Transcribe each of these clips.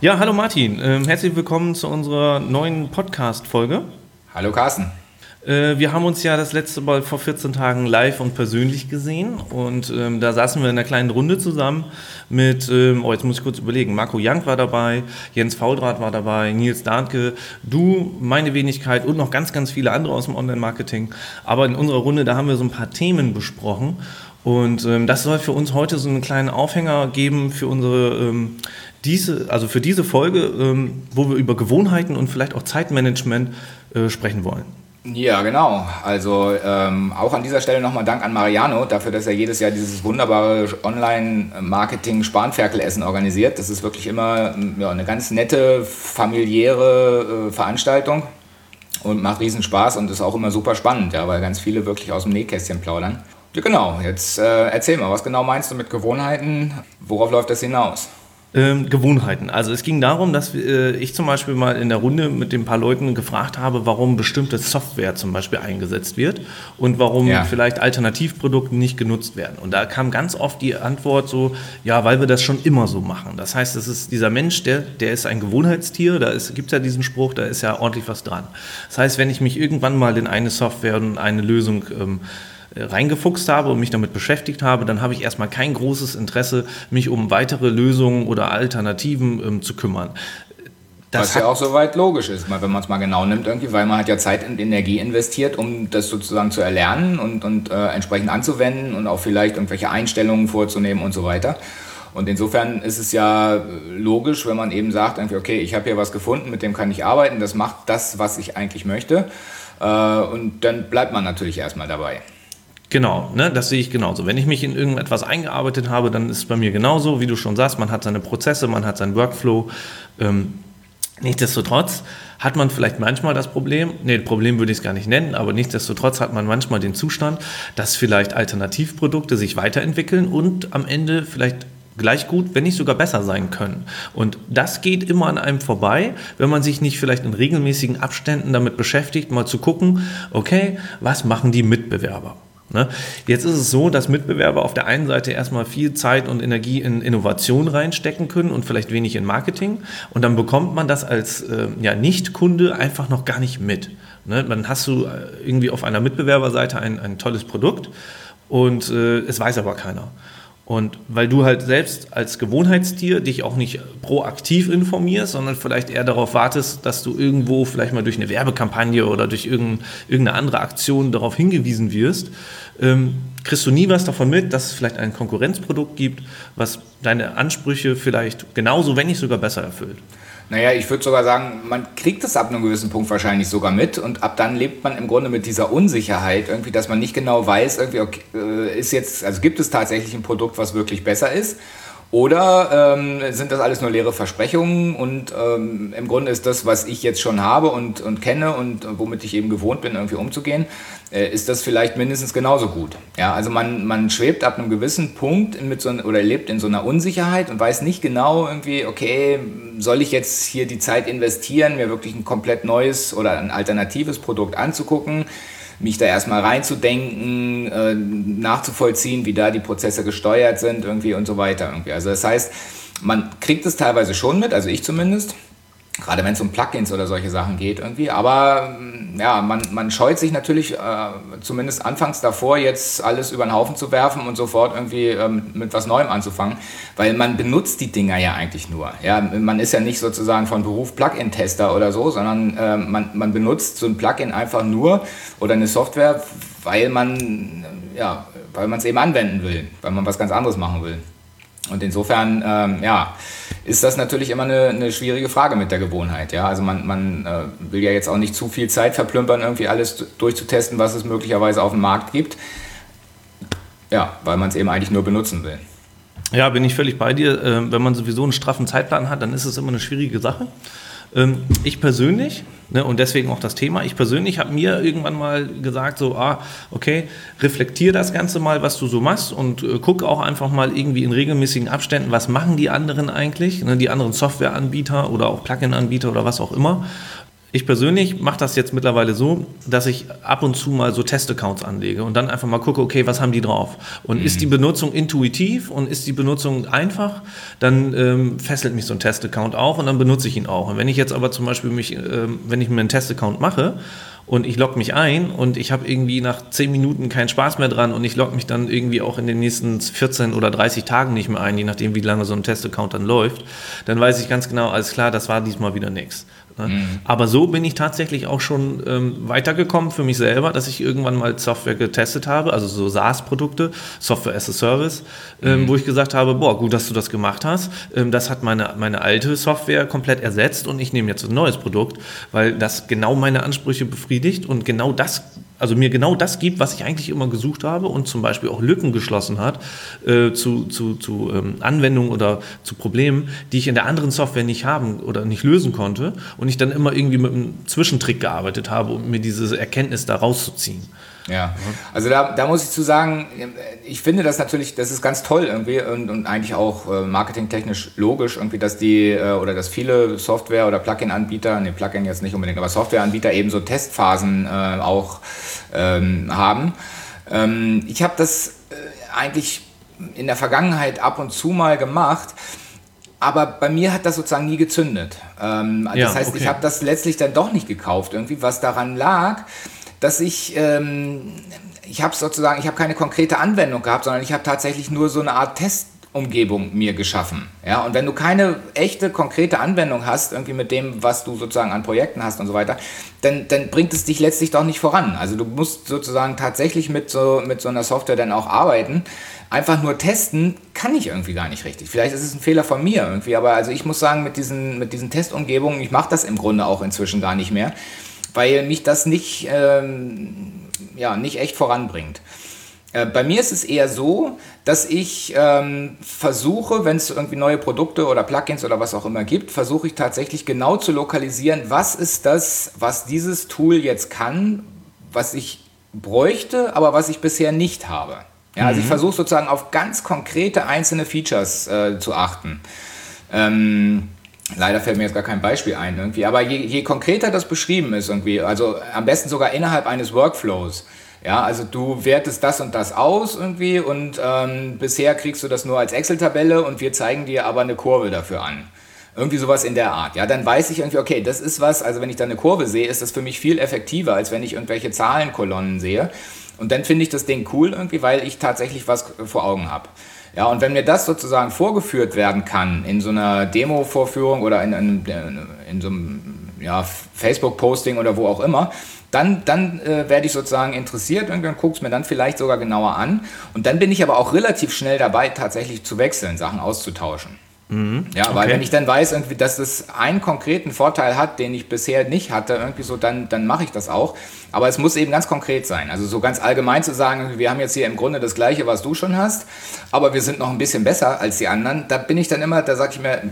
Ja, hallo Martin. Ähm, herzlich willkommen zu unserer neuen Podcast-Folge. Hallo Carsten. Äh, wir haben uns ja das letzte Mal vor 14 Tagen live und persönlich gesehen und ähm, da saßen wir in einer kleinen Runde zusammen mit, ähm, oh jetzt muss ich kurz überlegen, Marco Jank war dabei, Jens Faudrat war dabei, Nils Dahnke, du, meine Wenigkeit und noch ganz, ganz viele andere aus dem Online-Marketing. Aber in unserer Runde, da haben wir so ein paar Themen besprochen und ähm, das soll für uns heute so einen kleinen Aufhänger geben für unsere ähm, diese, also für diese Folge, ähm, wo wir über Gewohnheiten und vielleicht auch Zeitmanagement äh, sprechen wollen. Ja, genau. Also ähm, auch an dieser Stelle nochmal Dank an Mariano dafür, dass er jedes Jahr dieses wunderbare Online-Marketing-Spanferkelessen organisiert. Das ist wirklich immer ja, eine ganz nette, familiäre äh, Veranstaltung und macht riesen Spaß und ist auch immer super spannend, ja, weil ganz viele wirklich aus dem Nähkästchen plaudern. Ja, genau, jetzt äh, erzähl mal, was genau meinst du mit Gewohnheiten? Worauf läuft das hinaus? Ähm, Gewohnheiten. Also es ging darum, dass äh, ich zum Beispiel mal in der Runde mit den paar Leuten gefragt habe, warum bestimmte Software zum Beispiel eingesetzt wird und warum ja. vielleicht Alternativprodukte nicht genutzt werden. Und da kam ganz oft die Antwort so, ja, weil wir das schon immer so machen. Das heißt, es ist dieser Mensch, der, der ist ein Gewohnheitstier, da gibt es ja diesen Spruch, da ist ja ordentlich was dran. Das heißt, wenn ich mich irgendwann mal in eine Software und eine Lösung ähm, reingefuchst habe und mich damit beschäftigt habe, dann habe ich erstmal kein großes Interesse, mich um weitere Lösungen oder Alternativen ähm, zu kümmern. Das Was ja auch soweit logisch ist, wenn man es mal genau nimmt, irgendwie, weil man hat ja Zeit und Energie investiert, um das sozusagen zu erlernen und, und äh, entsprechend anzuwenden und auch vielleicht irgendwelche Einstellungen vorzunehmen und so weiter. Und insofern ist es ja logisch, wenn man eben sagt, okay, ich habe hier was gefunden, mit dem kann ich arbeiten, das macht das, was ich eigentlich möchte. Äh, und dann bleibt man natürlich erstmal dabei. Genau, ne, das sehe ich genauso. Wenn ich mich in irgendetwas eingearbeitet habe, dann ist es bei mir genauso, wie du schon sagst, man hat seine Prozesse, man hat seinen Workflow. Ähm, nichtsdestotrotz hat man vielleicht manchmal das Problem, nee, Problem würde ich es gar nicht nennen, aber nichtsdestotrotz hat man manchmal den Zustand, dass vielleicht Alternativprodukte sich weiterentwickeln und am Ende vielleicht gleich gut, wenn nicht sogar besser sein können. Und das geht immer an einem vorbei, wenn man sich nicht vielleicht in regelmäßigen Abständen damit beschäftigt, mal zu gucken, okay, was machen die Mitbewerber? Ne? Jetzt ist es so, dass Mitbewerber auf der einen Seite erstmal viel Zeit und Energie in Innovation reinstecken können und vielleicht wenig in Marketing. Und dann bekommt man das als äh, ja, Nicht-Kunde einfach noch gar nicht mit. Ne? Dann hast du äh, irgendwie auf einer Mitbewerberseite ein, ein tolles Produkt und äh, es weiß aber keiner. Und weil du halt selbst als Gewohnheitstier dich auch nicht proaktiv informierst, sondern vielleicht eher darauf wartest, dass du irgendwo vielleicht mal durch eine Werbekampagne oder durch irgendeine andere Aktion darauf hingewiesen wirst, ähm, kriegst du nie was davon mit, dass es vielleicht ein Konkurrenzprodukt gibt, was deine Ansprüche vielleicht genauso, wenn nicht sogar besser erfüllt. Naja, ich würde sogar sagen, man kriegt es ab einem gewissen Punkt wahrscheinlich sogar mit und ab dann lebt man im Grunde mit dieser Unsicherheit, irgendwie, dass man nicht genau weiß, irgendwie, okay, äh, ist jetzt, also gibt es tatsächlich ein Produkt, was wirklich besser ist oder ähm, sind das alles nur leere Versprechungen und ähm, im Grunde ist das, was ich jetzt schon habe und, und kenne und womit ich eben gewohnt bin, irgendwie umzugehen, äh, ist das vielleicht mindestens genauso gut. Ja, also man, man schwebt ab einem gewissen Punkt mit so oder lebt in so einer Unsicherheit und weiß nicht genau irgendwie, okay, soll ich jetzt hier die Zeit investieren, mir wirklich ein komplett neues oder ein alternatives Produkt anzugucken? Mich da erstmal reinzudenken, äh, nachzuvollziehen, wie da die Prozesse gesteuert sind irgendwie und so weiter. Irgendwie. Also das heißt, man kriegt es teilweise schon mit, also ich zumindest, gerade wenn es um Plugins oder solche Sachen geht irgendwie. Aber mm, ja, man, man scheut sich natürlich äh, zumindest anfangs davor, jetzt alles über den Haufen zu werfen und sofort irgendwie ähm, mit was Neuem anzufangen, weil man benutzt die Dinger ja eigentlich nur. Ja, man ist ja nicht sozusagen von Beruf Plugin-Tester oder so, sondern äh, man, man benutzt so ein Plugin einfach nur oder eine Software, weil man ja, weil man es eben anwenden will, weil man was ganz anderes machen will. Und insofern, ähm, ja, ist das natürlich immer eine, eine, schwierige Frage mit der Gewohnheit. Ja? Also man, man äh, will ja jetzt auch nicht zu viel Zeit verplümpern, irgendwie alles durchzutesten, was es möglicherweise auf dem Markt gibt. Ja, weil man es eben eigentlich nur benutzen will. Ja, bin ich völlig bei dir. Äh, wenn man sowieso einen straffen Zeitplan hat, dann ist es immer eine schwierige Sache. Ähm, ich persönlich, ne, und deswegen auch das Thema, ich persönlich habe mir irgendwann mal gesagt, so, ah, okay, reflektier das Ganze mal, was du so machst und äh, guck auch einfach mal irgendwie in regelmäßigen Abständen, was machen die anderen eigentlich, ne, die anderen Softwareanbieter oder auch Plugin-Anbieter oder was auch immer. Ich persönlich mache das jetzt mittlerweile so, dass ich ab und zu mal so Testaccounts anlege und dann einfach mal gucke, okay, was haben die drauf? Und mhm. ist die Benutzung intuitiv und ist die Benutzung einfach, dann ähm, fesselt mich so ein Testaccount auch und dann benutze ich ihn auch. Und wenn ich jetzt aber zum Beispiel mich, ähm, wenn ich mir einen Testaccount mache und ich logge mich ein und ich habe irgendwie nach 10 Minuten keinen Spaß mehr dran und ich logge mich dann irgendwie auch in den nächsten 14 oder 30 Tagen nicht mehr ein, je nachdem, wie lange so ein Testaccount dann läuft, dann weiß ich ganz genau, alles klar, das war diesmal wieder nichts. Ne? Mhm. Aber so bin ich tatsächlich auch schon ähm, weitergekommen für mich selber, dass ich irgendwann mal Software getestet habe, also so SaaS-Produkte, Software as a Service, ähm, mhm. wo ich gesagt habe, boah, gut, dass du das gemacht hast. Ähm, das hat meine, meine alte Software komplett ersetzt und ich nehme jetzt ein neues Produkt, weil das genau meine Ansprüche befriedigt und genau das also mir genau das gibt, was ich eigentlich immer gesucht habe und zum Beispiel auch Lücken geschlossen hat äh, zu, zu, zu ähm, Anwendungen oder zu Problemen, die ich in der anderen Software nicht haben oder nicht lösen konnte und ich dann immer irgendwie mit einem Zwischentrick gearbeitet habe, um mir diese Erkenntnis da rauszuziehen. Ja, also da, da muss ich zu sagen, ich finde das natürlich, das ist ganz toll irgendwie und, und eigentlich auch äh, marketingtechnisch logisch irgendwie, dass die äh, oder dass viele Software- oder Plugin-Anbieter, ne Plugin jetzt nicht unbedingt, aber Software-Anbieter eben so Testphasen äh, auch ähm, haben. Ähm, ich habe das äh, eigentlich in der Vergangenheit ab und zu mal gemacht, aber bei mir hat das sozusagen nie gezündet. Ähm, ja, das heißt, okay. ich habe das letztlich dann doch nicht gekauft irgendwie, was daran lag, dass ich, ähm, ich habe sozusagen, ich habe keine konkrete Anwendung gehabt, sondern ich habe tatsächlich nur so eine Art Testumgebung mir geschaffen. Ja, und wenn du keine echte, konkrete Anwendung hast, irgendwie mit dem, was du sozusagen an Projekten hast und so weiter, dann, dann bringt es dich letztlich doch nicht voran. Also du musst sozusagen tatsächlich mit so, mit so einer Software dann auch arbeiten. Einfach nur testen kann ich irgendwie gar nicht richtig. Vielleicht ist es ein Fehler von mir irgendwie, aber also ich muss sagen, mit diesen, mit diesen Testumgebungen, ich mache das im Grunde auch inzwischen gar nicht mehr weil mich das nicht, ähm, ja, nicht echt voranbringt. Äh, bei mir ist es eher so, dass ich ähm, versuche, wenn es irgendwie neue Produkte oder Plugins oder was auch immer gibt, versuche ich tatsächlich genau zu lokalisieren, was ist das, was dieses Tool jetzt kann, was ich bräuchte, aber was ich bisher nicht habe. Ja, also ich mhm. versuche sozusagen auf ganz konkrete einzelne Features äh, zu achten. Ähm, Leider fällt mir jetzt gar kein Beispiel ein irgendwie, aber je, je konkreter das beschrieben ist irgendwie, also am besten sogar innerhalb eines Workflows. Ja, also du wertest das und das aus irgendwie und ähm, bisher kriegst du das nur als Excel-Tabelle und wir zeigen dir aber eine Kurve dafür an. Irgendwie sowas in der Art. Ja, dann weiß ich irgendwie, okay, das ist was, also wenn ich da eine Kurve sehe, ist das für mich viel effektiver, als wenn ich irgendwelche Zahlenkolonnen sehe. Und dann finde ich das Ding cool irgendwie, weil ich tatsächlich was vor Augen habe. Ja, und wenn mir das sozusagen vorgeführt werden kann in so einer Demo-Vorführung oder in, in, in so einem ja, Facebook-Posting oder wo auch immer, dann, dann äh, werde ich sozusagen interessiert und dann gucke es mir dann vielleicht sogar genauer an. Und dann bin ich aber auch relativ schnell dabei, tatsächlich zu wechseln, Sachen auszutauschen. Mhm. Ja, weil okay. wenn ich dann weiß, irgendwie, dass das einen konkreten Vorteil hat, den ich bisher nicht hatte, irgendwie so, dann, dann mache ich das auch. Aber es muss eben ganz konkret sein. Also so ganz allgemein zu sagen, wir haben jetzt hier im Grunde das Gleiche, was du schon hast, aber wir sind noch ein bisschen besser als die anderen, da bin ich dann immer, da sage ich mir,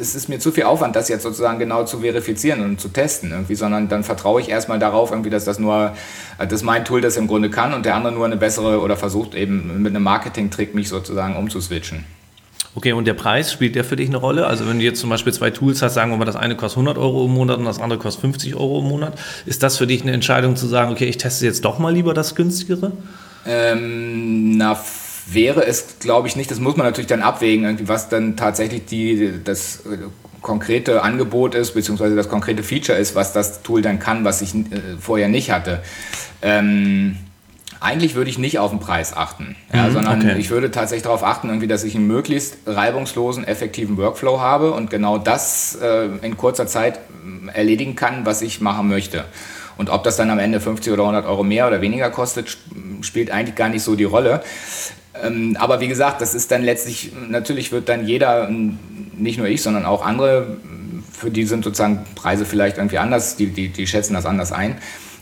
es ist mir zu viel Aufwand, das jetzt sozusagen genau zu verifizieren und zu testen irgendwie, sondern dann vertraue ich erstmal darauf, irgendwie, dass das nur, dass mein Tool das im Grunde kann und der andere nur eine bessere oder versucht eben mit einem Marketing-Trick mich sozusagen umzuswitchen. Okay, und der Preis, spielt der für dich eine Rolle? Also wenn du jetzt zum Beispiel zwei Tools hast, sagen wir mal, das eine kostet 100 Euro im Monat und das andere kostet 50 Euro im Monat, ist das für dich eine Entscheidung zu sagen, okay, ich teste jetzt doch mal lieber das günstigere? Ähm, na, wäre es, glaube ich, nicht. Das muss man natürlich dann abwägen, irgendwie, was dann tatsächlich die, das äh, konkrete Angebot ist, beziehungsweise das konkrete Feature ist, was das Tool dann kann, was ich äh, vorher nicht hatte. Ähm, eigentlich würde ich nicht auf den Preis achten, ja, mhm, sondern okay. ich würde tatsächlich darauf achten, irgendwie, dass ich einen möglichst reibungslosen, effektiven Workflow habe und genau das äh, in kurzer Zeit äh, erledigen kann, was ich machen möchte. Und ob das dann am Ende 50 oder 100 Euro mehr oder weniger kostet, spielt eigentlich gar nicht so die Rolle. Ähm, aber wie gesagt, das ist dann letztlich, natürlich wird dann jeder, nicht nur ich, sondern auch andere, für die sind sozusagen Preise vielleicht irgendwie anders, die, die, die schätzen das anders ein.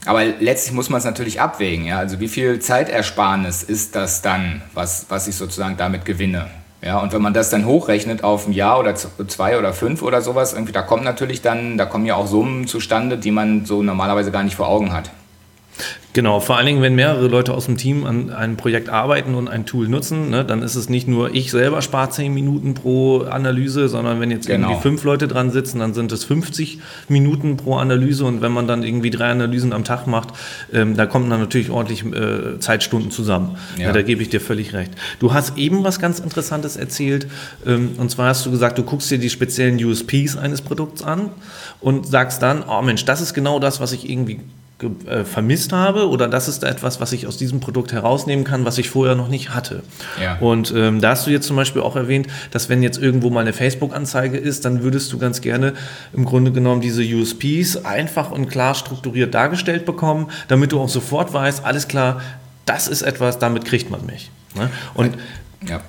Aber letztlich muss man es natürlich abwägen. Ja? Also wie viel Zeitersparnis ist das dann, was, was ich sozusagen damit gewinne? Ja, und wenn man das dann hochrechnet auf ein Jahr oder zwei oder fünf oder sowas, irgendwie, da kommt natürlich dann, da kommen ja auch Summen zustande, die man so normalerweise gar nicht vor Augen hat. Genau, vor allen Dingen, wenn mehrere Leute aus dem Team an einem Projekt arbeiten und ein Tool nutzen, ne, dann ist es nicht nur ich selber spare 10 Minuten pro Analyse, sondern wenn jetzt genau. irgendwie fünf Leute dran sitzen, dann sind es 50 Minuten pro Analyse und wenn man dann irgendwie drei Analysen am Tag macht, ähm, da kommen dann natürlich ordentlich äh, Zeitstunden zusammen. Ja. Ja, da gebe ich dir völlig recht. Du hast eben was ganz Interessantes erzählt ähm, und zwar hast du gesagt, du guckst dir die speziellen USPs eines Produkts an und sagst dann, oh Mensch, das ist genau das, was ich irgendwie äh, vermisst habe oder das ist etwas, was ich aus diesem Produkt herausnehmen kann, was ich vorher noch nicht hatte. Ja. Und ähm, da hast du jetzt zum Beispiel auch erwähnt, dass wenn jetzt irgendwo mal eine Facebook-Anzeige ist, dann würdest du ganz gerne im Grunde genommen diese USPs einfach und klar strukturiert dargestellt bekommen, damit du auch sofort weißt, alles klar, das ist etwas, damit kriegt man mich. Ne? Und ja.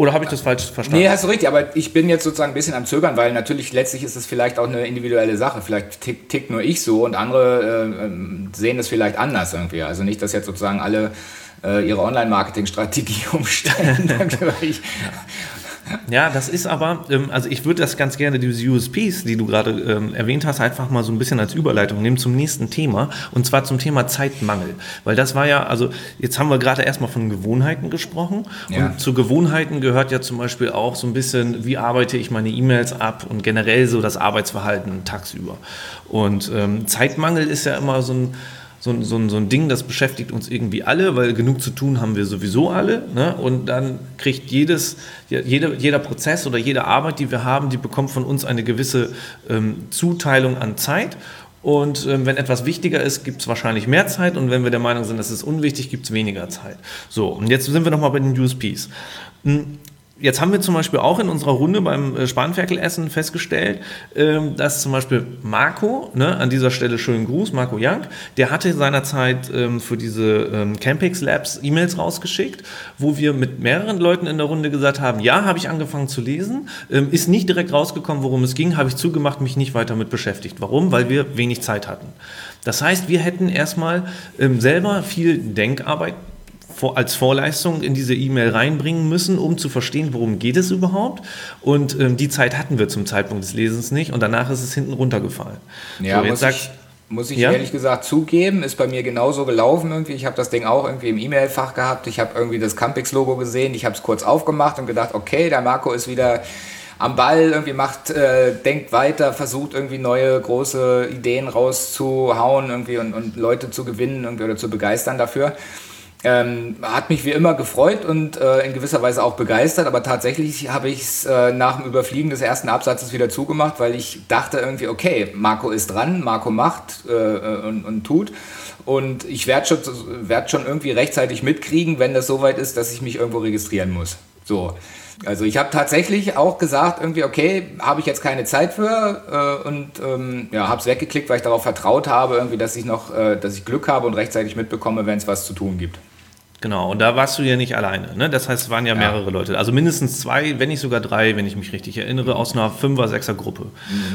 Oder habe ich das falsch verstanden? Nee, hast du richtig, aber ich bin jetzt sozusagen ein bisschen am Zögern, weil natürlich letztlich ist es vielleicht auch eine individuelle Sache. Vielleicht tickt tick nur ich so und andere äh, ähm, sehen das vielleicht anders irgendwie. Also nicht, dass jetzt sozusagen alle äh, ihre Online-Marketing-Strategie umstellen. Ja, das ist aber, ähm, also ich würde das ganz gerne, diese USPs, die du gerade ähm, erwähnt hast, einfach mal so ein bisschen als Überleitung nehmen zum nächsten Thema und zwar zum Thema Zeitmangel. Weil das war ja, also jetzt haben wir gerade erstmal von Gewohnheiten gesprochen ja. und zu Gewohnheiten gehört ja zum Beispiel auch so ein bisschen, wie arbeite ich meine E-Mails ab und generell so das Arbeitsverhalten tagsüber. Und ähm, Zeitmangel ist ja immer so ein so, so, so ein Ding, das beschäftigt uns irgendwie alle, weil genug zu tun haben wir sowieso alle. Ne? Und dann kriegt jedes, jede, jeder Prozess oder jede Arbeit, die wir haben, die bekommt von uns eine gewisse ähm, Zuteilung an Zeit. Und ähm, wenn etwas wichtiger ist, gibt es wahrscheinlich mehr Zeit. Und wenn wir der Meinung sind, das ist unwichtig, gibt es weniger Zeit. So, und jetzt sind wir nochmal bei den USPs. Jetzt haben wir zum Beispiel auch in unserer Runde beim äh, Spanferkelessen festgestellt, ähm, dass zum Beispiel Marco, ne, an dieser Stelle schönen Gruß, Marco Young, der hatte seinerzeit ähm, für diese ähm, Campix Labs E-Mails rausgeschickt, wo wir mit mehreren Leuten in der Runde gesagt haben, ja, habe ich angefangen zu lesen, ist nicht direkt rausgekommen, worum es ging, habe ich zugemacht, mich nicht weiter mit beschäftigt. Warum? Weil wir wenig Zeit hatten. Das heißt, wir hätten erstmal selber viel Denkarbeit als Vorleistung in diese E-Mail reinbringen müssen, um zu verstehen, worum geht es überhaupt. Und ähm, die Zeit hatten wir zum Zeitpunkt des Lesens nicht und danach ist es hinten runtergefallen. Ja, so, jetzt muss, ich, muss ich ja? ehrlich gesagt zugeben, ist bei mir genauso gelaufen irgendwie. Ich habe das Ding auch irgendwie im E-Mail-Fach gehabt. Ich habe irgendwie das Campix-Logo gesehen. Ich habe es kurz aufgemacht und gedacht, okay, der Marco ist wieder am Ball, irgendwie macht, äh, denkt weiter, versucht irgendwie neue große Ideen rauszuhauen irgendwie und, und Leute zu gewinnen irgendwie oder zu begeistern dafür. Ähm, hat mich wie immer gefreut und äh, in gewisser Weise auch begeistert, aber tatsächlich habe ich es äh, nach dem Überfliegen des ersten Absatzes wieder zugemacht, weil ich dachte irgendwie, okay, Marco ist dran, Marco macht äh, äh und, und, tut und ich werde schon, werd schon irgendwie rechtzeitig mitkriegen, wenn das soweit ist, dass ich mich irgendwo registrieren muss. So. Also ich habe tatsächlich auch gesagt, irgendwie, okay, habe ich jetzt keine Zeit für äh, und ähm, ja, habe es weggeklickt, weil ich darauf vertraut habe, irgendwie, dass ich noch, äh, dass ich Glück habe und rechtzeitig mitbekomme, wenn es was zu tun gibt. Genau, und da warst du ja nicht alleine. Ne? Das heißt, es waren ja, ja, mehrere Leute. Also mindestens zwei, wenn nicht sogar drei, wenn ich mich richtig erinnere, aus einer Fünfer-, Sechser-Gruppe.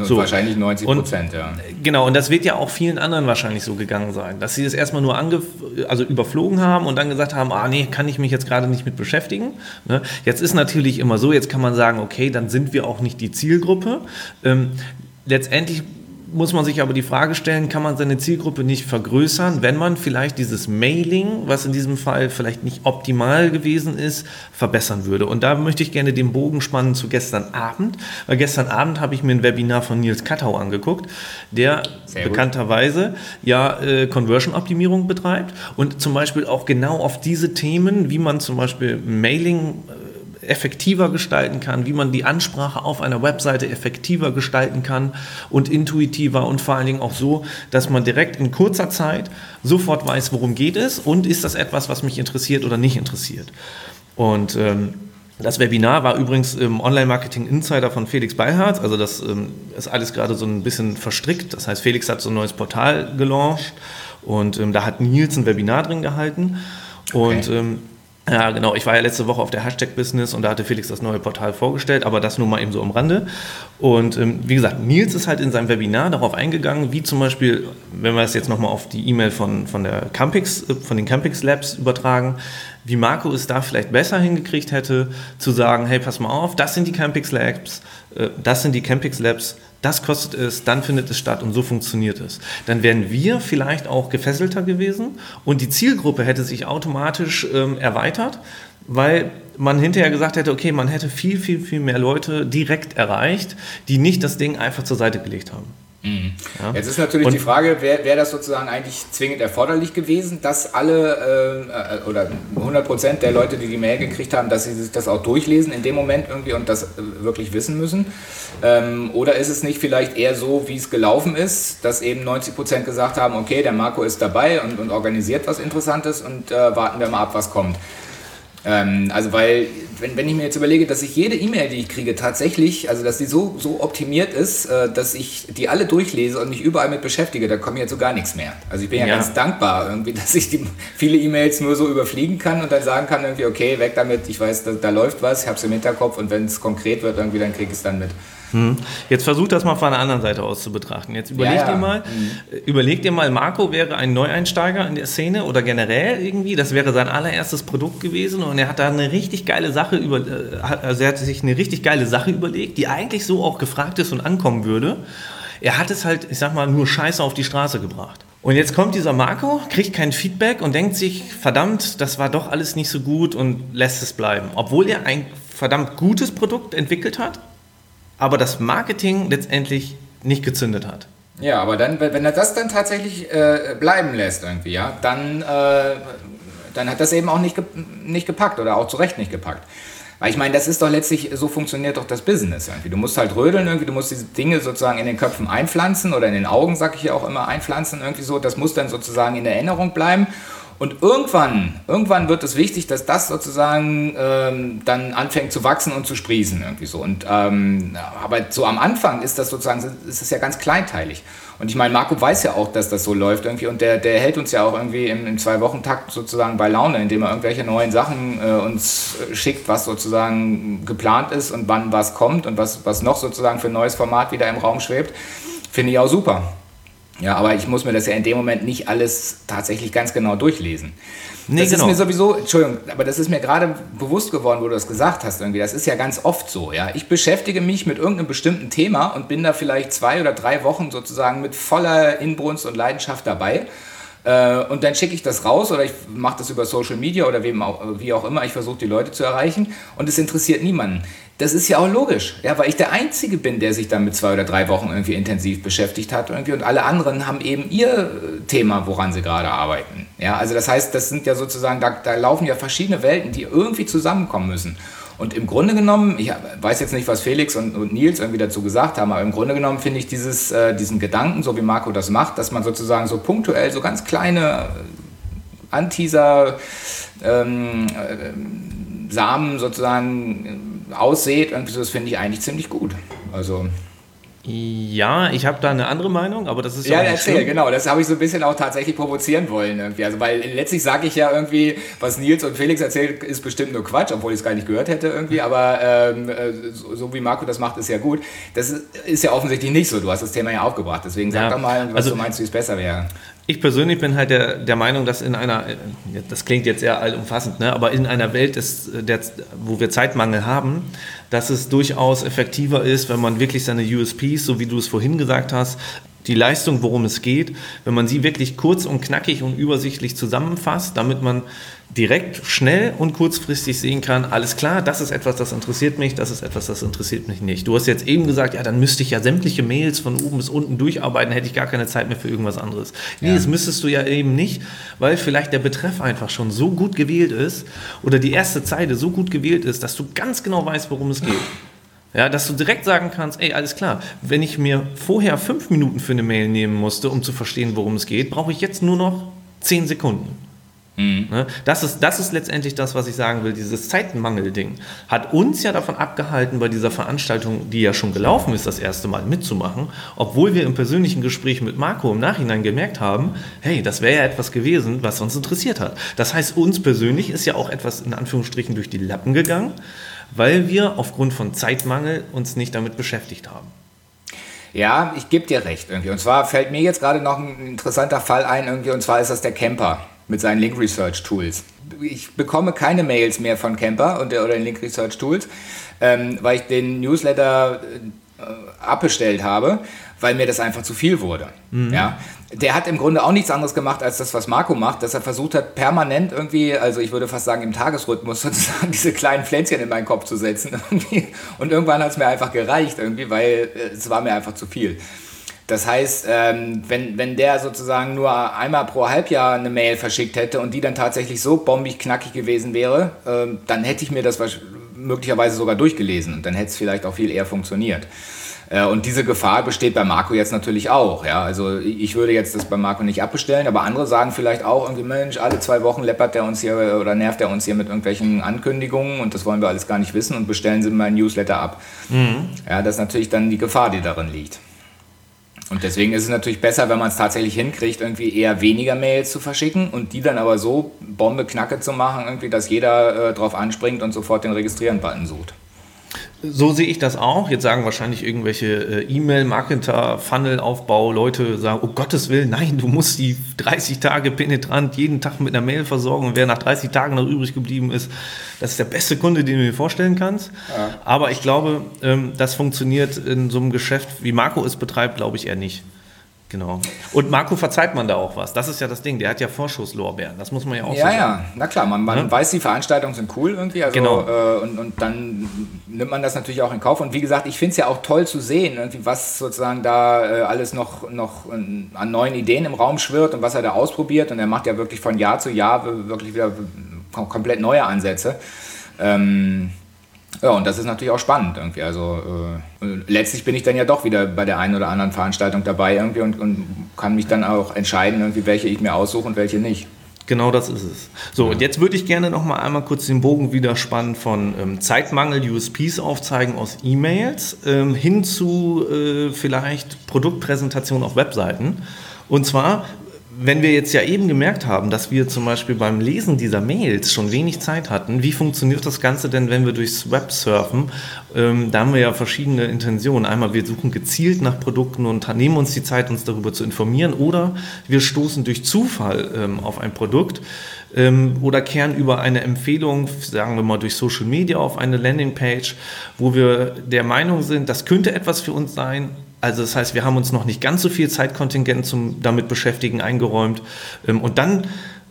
So. Wahrscheinlich 90 Prozent, ja. Genau, und das wird ja auch vielen anderen wahrscheinlich so gegangen sein, dass sie das erstmal nur ange also überflogen haben und dann gesagt haben, ah nee, kann ich mich jetzt gerade nicht mit beschäftigen. Ne? Jetzt ist natürlich immer so, jetzt kann man sagen, okay, dann sind wir auch nicht die Zielgruppe. Ähm, letztendlich muss man sich aber die Frage stellen, kann man seine Zielgruppe nicht vergrößern, wenn man vielleicht dieses Mailing, was in diesem Fall vielleicht nicht optimal gewesen ist, verbessern würde. Und da möchte ich gerne den Bogen spannen zu gestern Abend, weil gestern Abend habe ich mir ein Webinar von Nils Kattau angeguckt, der bekannterweise ja äh, Conversion-Optimierung betreibt und zum Beispiel auch genau auf diese Themen, wie man zum Beispiel Mailing äh, effektiver gestalten kann, wie man die Ansprache auf einer Webseite effektiver gestalten kann und intuitiver und vor allen Dingen auch so, dass man direkt in kurzer Zeit sofort weiß, worum geht es und ist das etwas, was mich interessiert oder nicht interessiert. Und ähm, das Webinar war übrigens im Online-Marketing Insider von Felix Beilhardt. Also das ähm, ist alles gerade so ein bisschen verstrickt. Das heißt, Felix hat so ein neues Portal gelauncht und ähm, da hat Nils ein Webinar drin gehalten. Und okay. ähm, ja, genau. Ich war ja letzte Woche auf der Hashtag Business und da hatte Felix das neue Portal vorgestellt, aber das nur mal eben so am Rande. Und ähm, wie gesagt, Nils ist halt in seinem Webinar darauf eingegangen, wie zum Beispiel, wenn wir es jetzt nochmal auf die E-Mail von, von der Campix, äh, von den Campix Labs übertragen, wie Marco es da vielleicht besser hingekriegt hätte, zu sagen, hey, pass mal auf, das sind die Campix Labs, äh, das sind die Campix Labs, das kostet es, dann findet es statt und so funktioniert es. Dann wären wir vielleicht auch gefesselter gewesen und die Zielgruppe hätte sich automatisch ähm, erweitert, weil man hinterher gesagt hätte, okay, man hätte viel, viel, viel mehr Leute direkt erreicht, die nicht das Ding einfach zur Seite gelegt haben. Mhm. Ja. Jetzt ist natürlich und die Frage, wäre wär das sozusagen eigentlich zwingend erforderlich gewesen, dass alle äh, oder 100 Prozent der Leute, die die Mail gekriegt haben, dass sie sich das auch durchlesen in dem Moment irgendwie und das äh, wirklich wissen müssen? Ähm, oder ist es nicht vielleicht eher so, wie es gelaufen ist, dass eben 90 Prozent gesagt haben, okay, der Marco ist dabei und, und organisiert was Interessantes und äh, warten wir mal ab, was kommt? Ähm, also weil, wenn, wenn ich mir jetzt überlege, dass ich jede E-Mail, die ich kriege, tatsächlich, also dass die so, so optimiert ist, äh, dass ich die alle durchlese und mich überall mit beschäftige, da kommt jetzt so gar nichts mehr. Also ich bin ja, ja. ganz dankbar irgendwie, dass ich die, viele E-Mails nur so überfliegen kann und dann sagen kann irgendwie, okay, weg damit, ich weiß, da, da läuft was, ich habe es im Hinterkopf und wenn es konkret wird irgendwie, dann kriege ich es dann mit. Hm. Jetzt versuch das mal von der anderen Seite aus zu betrachten. Jetzt überleg ja, ja. dir mal, mhm. überleg dir mal, Marco wäre ein Neueinsteiger in der Szene oder generell irgendwie. Das wäre sein allererstes Produkt gewesen und er hat da eine richtig geile Sache über, äh, also er hat sich eine richtig geile Sache überlegt, die eigentlich so auch gefragt ist und ankommen würde. Er hat es halt, ich sag mal, nur Scheiße auf die Straße gebracht. Und jetzt kommt dieser Marco, kriegt kein Feedback und denkt sich, verdammt, das war doch alles nicht so gut und lässt es bleiben. Obwohl er ein verdammt gutes Produkt entwickelt hat, aber das Marketing letztendlich nicht gezündet hat. Ja, aber dann, wenn er das dann tatsächlich äh, bleiben lässt irgendwie, ja, dann, äh, dann hat das eben auch nicht, ge nicht gepackt oder auch zu Recht nicht gepackt. Weil ich meine, das ist doch letztlich, so funktioniert doch das Business irgendwie. Du musst halt rödeln irgendwie, du musst diese Dinge sozusagen in den Köpfen einpflanzen oder in den Augen, sag ich ja auch immer, einpflanzen irgendwie so. Das muss dann sozusagen in Erinnerung bleiben. Und irgendwann, irgendwann wird es wichtig, dass das sozusagen ähm, dann anfängt zu wachsen und zu sprießen irgendwie so. Und ähm, aber so am Anfang ist das sozusagen, ist es ja ganz kleinteilig. Und ich meine, Marco weiß ja auch, dass das so läuft irgendwie und der, der hält uns ja auch irgendwie im, im Zwei-Wochen-Takt sozusagen bei Laune, indem er irgendwelche neuen Sachen äh, uns schickt, was sozusagen geplant ist und wann was kommt und was, was noch sozusagen für ein neues Format wieder im Raum schwebt. Finde ich auch super. Ja, aber ich muss mir das ja in dem Moment nicht alles tatsächlich ganz genau durchlesen. Nee, das genau. ist mir sowieso, Entschuldigung, aber das ist mir gerade bewusst geworden, wo du das gesagt hast irgendwie. Das ist ja ganz oft so, ja. Ich beschäftige mich mit irgendeinem bestimmten Thema und bin da vielleicht zwei oder drei Wochen sozusagen mit voller Inbrunst und Leidenschaft dabei. Äh, und dann schicke ich das raus oder ich mache das über Social Media oder wie auch immer. Ich versuche die Leute zu erreichen und es interessiert niemanden. Das ist ja auch logisch, ja, weil ich der Einzige bin, der sich damit zwei oder drei Wochen irgendwie intensiv beschäftigt hat irgendwie und alle anderen haben eben ihr äh, Thema, woran sie gerade arbeiten. Ja, also das heißt, das sind ja sozusagen, da, da laufen ja verschiedene Welten, die irgendwie zusammenkommen müssen. Und im Grunde genommen, ich weiß jetzt nicht, was Felix und, und Nils irgendwie dazu gesagt haben, aber im Grunde genommen finde ich dieses, äh, diesen Gedanken, so wie Marco das macht, dass man sozusagen so punktuell so ganz kleine äh, Anteaser, ähm, äh, Samen sozusagen aussieht, irgendwie so, das finde ich eigentlich ziemlich gut. Also. Ja, ich habe da eine andere Meinung, aber das ist ja. Ja, erzähl, schlimm. genau. Das habe ich so ein bisschen auch tatsächlich provozieren wollen irgendwie. Also, weil letztlich sage ich ja irgendwie, was Nils und Felix erzählt, ist bestimmt nur Quatsch, obwohl ich es gar nicht gehört hätte irgendwie. Aber ähm, äh, so, so, wie Marco das macht, ist ja gut. Das ist ja offensichtlich nicht so. Du hast das Thema ja aufgebracht. Deswegen sag ja, doch mal, was also, du meinst, wie es besser wäre. Ich persönlich bin halt der, der Meinung, dass in einer, das klingt jetzt sehr allumfassend, ne, aber in einer Welt, ist, der, wo wir Zeitmangel haben, dass es durchaus effektiver ist, wenn man wirklich seine USPs, so wie du es vorhin gesagt hast, die Leistung, worum es geht, wenn man sie wirklich kurz und knackig und übersichtlich zusammenfasst, damit man direkt, schnell und kurzfristig sehen kann, alles klar, das ist etwas, das interessiert mich, das ist etwas, das interessiert mich nicht. Du hast jetzt eben gesagt, ja, dann müsste ich ja sämtliche Mails von oben bis unten durcharbeiten, hätte ich gar keine Zeit mehr für irgendwas anderes. Nee, ja. das müsstest du ja eben nicht, weil vielleicht der Betreff einfach schon so gut gewählt ist oder die erste Zeile so gut gewählt ist, dass du ganz genau weißt, worum es geht. Ja, dass du direkt sagen kannst, ey, alles klar, wenn ich mir vorher fünf Minuten für eine Mail nehmen musste, um zu verstehen, worum es geht, brauche ich jetzt nur noch zehn Sekunden. Mhm. Ne? Das, ist, das ist letztendlich das, was ich sagen will. Dieses Zeitenmangel-Ding hat uns ja davon abgehalten, bei dieser Veranstaltung, die ja schon gelaufen ist, das erste Mal mitzumachen, obwohl wir im persönlichen Gespräch mit Marco im Nachhinein gemerkt haben, hey, das wäre ja etwas gewesen, was uns interessiert hat. Das heißt, uns persönlich ist ja auch etwas in Anführungsstrichen durch die Lappen gegangen weil wir aufgrund von Zeitmangel uns nicht damit beschäftigt haben. Ja, ich gebe dir recht irgendwie. Und zwar fällt mir jetzt gerade noch ein interessanter Fall ein irgendwie, und zwar ist das der Camper. mit seinen Link Research Tools. Ich bekomme keine Mails mehr von Camper und, oder den Link Research Tools, ähm, weil ich den Newsletter äh, abbestellt habe, weil mir das einfach zu viel wurde. Mhm. Ja? Der hat im Grunde auch nichts anderes gemacht als das, was Marco macht, dass er versucht hat, permanent irgendwie, also ich würde fast sagen im Tagesrhythmus sozusagen diese kleinen Pflänzchen in meinen Kopf zu setzen. Irgendwie. Und irgendwann hat es mir einfach gereicht irgendwie, weil äh, es war mir einfach zu viel. Das heißt, ähm, wenn, wenn der sozusagen nur einmal pro Halbjahr eine Mail verschickt hätte und die dann tatsächlich so bombig knackig gewesen wäre, ähm, dann hätte ich mir das möglicherweise sogar durchgelesen und dann hätte es vielleicht auch viel eher funktioniert. Äh, und diese Gefahr besteht bei Marco jetzt natürlich auch. Ja? Also ich würde jetzt das bei Marco nicht abbestellen, aber andere sagen vielleicht auch irgendwie, Mensch, alle zwei Wochen leppert der uns hier oder nervt er uns hier mit irgendwelchen Ankündigungen und das wollen wir alles gar nicht wissen und bestellen Sie mal ein Newsletter ab. Mhm. Ja, das ist natürlich dann die Gefahr, die darin liegt. Und deswegen ist es natürlich besser, wenn man es tatsächlich hinkriegt, irgendwie eher weniger Mails zu verschicken und die dann aber so Bombe knacke zu machen, irgendwie, dass jeder äh, drauf anspringt und sofort den Registrieren-Button sucht. So sehe ich das auch. Jetzt sagen wahrscheinlich irgendwelche äh, E-Mail-Marketer, Funnel-Aufbau, Leute sagen, oh Gottes Willen, nein, du musst die 30 Tage penetrant jeden Tag mit einer Mail versorgen und wer nach 30 Tagen noch übrig geblieben ist, das ist der beste Kunde, den du dir vorstellen kannst. Ja. Aber ich glaube, ähm, das funktioniert in so einem Geschäft, wie Marco es betreibt, glaube ich eher nicht. Genau. Und Marco verzeiht man da auch was. Das ist ja das Ding. Der hat ja Vorschusslorbeeren. Das muss man ja auch ja, so sagen. Ja, ja. Na klar. Man, man ja? weiß, die Veranstaltungen sind cool irgendwie. Also, genau. Äh, und, und dann nimmt man das natürlich auch in Kauf. Und wie gesagt, ich finde es ja auch toll zu sehen, was sozusagen da äh, alles noch, noch an neuen Ideen im Raum schwirrt und was er da ausprobiert. Und er macht ja wirklich von Jahr zu Jahr wirklich wieder komplett neue Ansätze. Ähm, ja, und das ist natürlich auch spannend irgendwie. Also äh, letztlich bin ich dann ja doch wieder bei der einen oder anderen Veranstaltung dabei irgendwie und, und kann mich dann auch entscheiden, irgendwie, welche ich mir aussuche und welche nicht. Genau das ist es. So, und jetzt würde ich gerne noch mal einmal kurz den Bogen wieder spannen von ähm, Zeitmangel, USPs aufzeigen aus E-Mails ähm, hin zu äh, vielleicht Produktpräsentation auf Webseiten. Und zwar wenn wir jetzt ja eben gemerkt haben, dass wir zum Beispiel beim Lesen dieser Mails schon wenig Zeit hatten, wie funktioniert das Ganze denn, wenn wir durchs Web surfen? Ähm, da haben wir ja verschiedene Intentionen. Einmal, wir suchen gezielt nach Produkten und nehmen uns die Zeit, uns darüber zu informieren, oder wir stoßen durch Zufall ähm, auf ein Produkt ähm, oder kehren über eine Empfehlung, sagen wir mal durch Social Media, auf eine Landingpage, wo wir der Meinung sind, das könnte etwas für uns sein, also das heißt, wir haben uns noch nicht ganz so viel Zeitkontingent zum damit beschäftigen eingeräumt. Ähm, und dann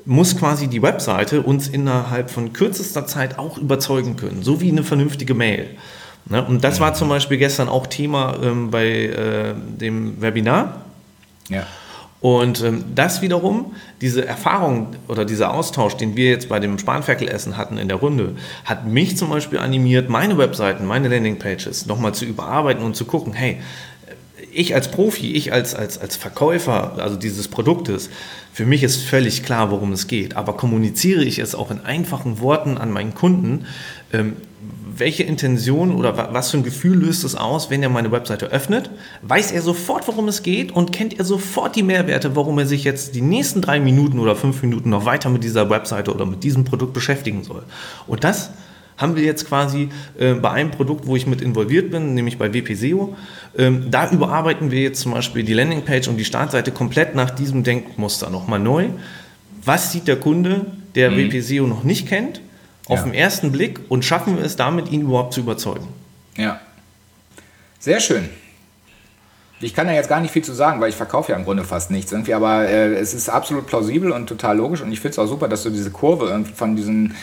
muss quasi die Webseite uns innerhalb von kürzester Zeit auch überzeugen können, so wie eine vernünftige Mail. Ne? Und das war zum Beispiel gestern auch Thema ähm, bei äh, dem Webinar. Ja. Und ähm, das wiederum, diese Erfahrung oder dieser Austausch, den wir jetzt bei dem Spanferkelessen hatten in der Runde, hat mich zum Beispiel animiert, meine Webseiten, meine Landingpages nochmal zu überarbeiten und zu gucken, hey, ich als Profi, ich als, als, als Verkäufer also dieses Produktes, für mich ist völlig klar, worum es geht. Aber kommuniziere ich es auch in einfachen Worten an meinen Kunden, ähm, welche Intention oder was für ein Gefühl löst es aus, wenn er meine Webseite öffnet? Weiß er sofort, worum es geht und kennt er sofort die Mehrwerte, warum er sich jetzt die nächsten drei Minuten oder fünf Minuten noch weiter mit dieser Webseite oder mit diesem Produkt beschäftigen soll? Und das haben wir jetzt quasi äh, bei einem Produkt, wo ich mit involviert bin, nämlich bei WPSEO. Ähm, da überarbeiten wir jetzt zum Beispiel die Landingpage und die Startseite komplett nach diesem Denkmuster nochmal neu. Was sieht der Kunde, der mhm. WPSEO noch nicht kennt, auf ja. den ersten Blick und schaffen wir es damit, ihn überhaupt zu überzeugen? Ja. Sehr schön. Ich kann da jetzt gar nicht viel zu sagen, weil ich verkaufe ja im Grunde fast nichts irgendwie, aber äh, es ist absolut plausibel und total logisch und ich finde es auch super, dass du diese Kurve von diesen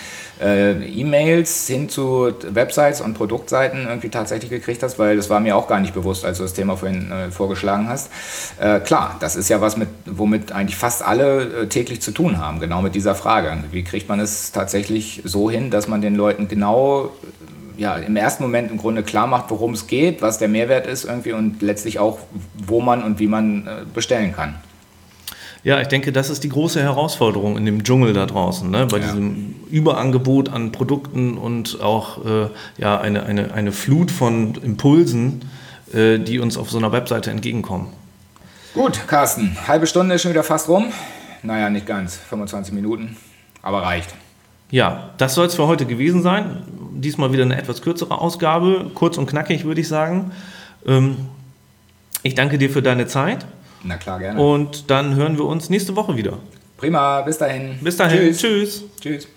äh, E-Mails hin zu Websites und Produktseiten irgendwie tatsächlich gekriegt hast, weil das war mir auch gar nicht bewusst, als du das Thema vorhin äh, vorgeschlagen hast. Äh, klar, das ist ja was, mit, womit eigentlich fast alle äh, täglich zu tun haben, genau mit dieser Frage. Wie kriegt man es tatsächlich so hin, dass man den Leuten genau ja, im ersten Moment im Grunde klar macht, worum es geht, was der Mehrwert ist irgendwie und letztlich auch, wo man und wie man äh, bestellen kann. Ja, ich denke, das ist die große Herausforderung in dem Dschungel da draußen, ne? bei ja. diesem Überangebot an Produkten und auch äh, ja, eine, eine, eine Flut von Impulsen, äh, die uns auf so einer Webseite entgegenkommen. Gut, Carsten, halbe Stunde ist schon wieder fast rum. Naja, nicht ganz, 25 Minuten, aber reicht. Ja, das soll es für heute gewesen sein. Diesmal wieder eine etwas kürzere Ausgabe, kurz und knackig würde ich sagen. Ähm, ich danke dir für deine Zeit. Na klar, gerne. Und dann hören wir uns nächste Woche wieder. Prima, bis dahin. Bis dahin. Tschüss. Tschüss. Tschüss.